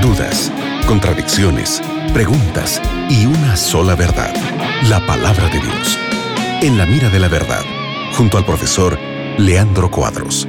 dudas, contradicciones, preguntas y una sola verdad, la palabra de Dios. En la mira de la verdad, junto al profesor Leandro Cuadros.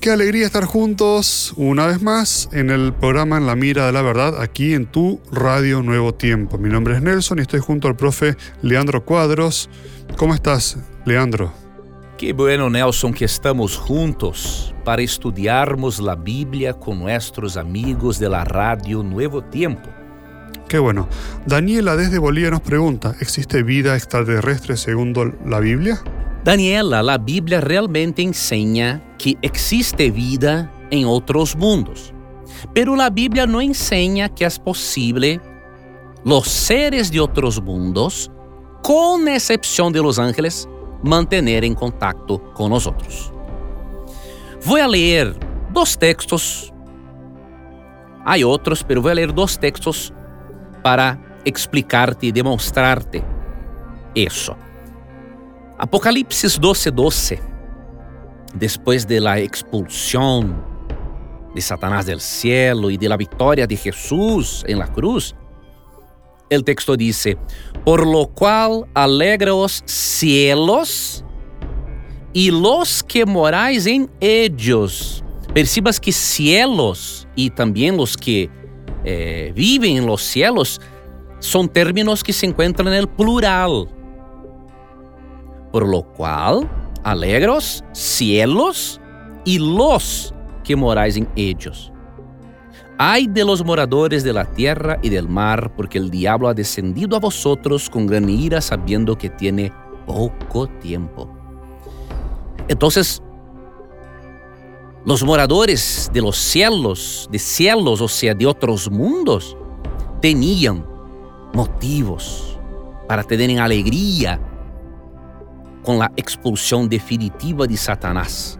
Qué alegría estar juntos una vez más en el programa En la Mira de la Verdad, aquí en tu Radio Nuevo Tiempo. Mi nombre es Nelson y estoy junto al profe Leandro Cuadros. ¿Cómo estás, Leandro? Qué bueno, Nelson, que estamos juntos para estudiarmos la Biblia con nuestros amigos de la Radio Nuevo Tiempo. Qué bueno. Daniela desde Bolivia nos pregunta, ¿existe vida extraterrestre según la Biblia? Daniela, la Biblia realmente enseña que existe vida en otros mundos. Pero la Biblia no enseña que es posible los seres de otros mundos, con excepción de los ángeles, manter em contato com nós outros. Vou ler dois textos. Há outros, mas vou ler dois textos para explicar-te e demonstrar-te isso. Apocalipse 12, 12. Depois de la expulsão de Satanás del cielo e de la vitória de Jesus em la cruz, el texto dice, por lo cual alegraos cielos y los que moráis en ellos. Percibas que cielos y también los que eh, viven en los cielos son términos que se encuentran en el plural por lo cual alegros cielos y los que moráis en ellos. Ay de los moradores de la tierra y del mar, porque el diablo ha descendido a vosotros con gran ira, sabiendo que tiene poco tiempo. Entonces, los moradores de los cielos, de cielos, o sea, de otros mundos, tenían motivos para tener alegría con la expulsión definitiva de Satanás.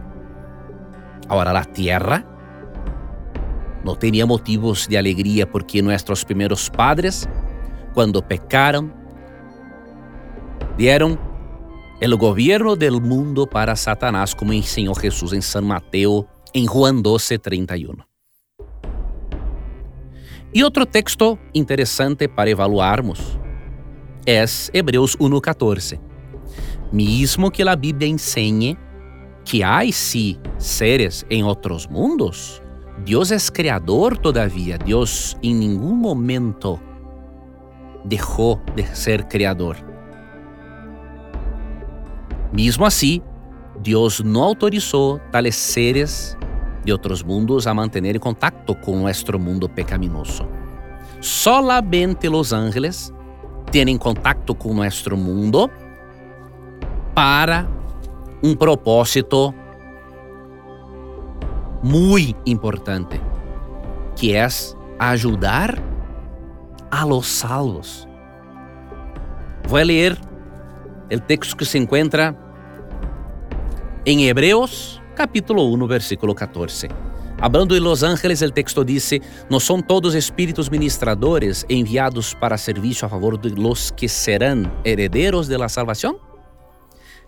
Ahora la tierra no tenía motivos de alegría porque nuestros primeros padres, cuando pecaron, dieron el gobierno del mundo para Satanás, como enseñó Jesús en San Mateo en Juan 12, 31. Y otro texto interesante para evaluarmos es Hebreos 1.14 mismo que a Bíblia enseñe que há sí seres em outros mundos, Deus é criador, todavia, Deus em nenhum momento deixou de ser criador. Mesmo assim, Deus não autorizou tales seres de outros mundos a manterem contato com o nosso mundo pecaminoso. Solamente os ángeles contato com o nosso mundo para um propósito muito importante, que é ajudar a los salvos. Vou ler o texto que se encontra em Hebreos, capítulo 1, versículo 14. Hablando de los ángeles, el texto dice, ¿no son todos espíritus ministradores enviados para servicio a favor de los que serán herederos de la salvación?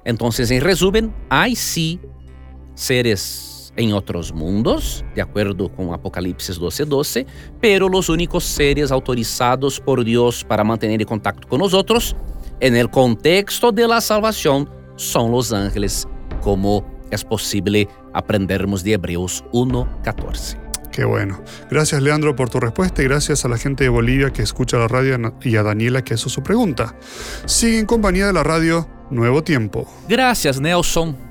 Entonces, en resumen, hay sí seres en otros mundos, de acuerdo con Apocalipsis 12:12, 12, pero los únicos seres autorizados por Dios para mantener contacto con nosotros en el contexto de la salvación son los ángeles, como es posible aprendermos de Hebreos 1:14. Qué bueno. Gracias Leandro por tu respuesta y gracias a la gente de Bolivia que escucha la radio y a Daniela que hizo su pregunta. Sigue en compañía de la radio Nuevo Tiempo. Gracias Nelson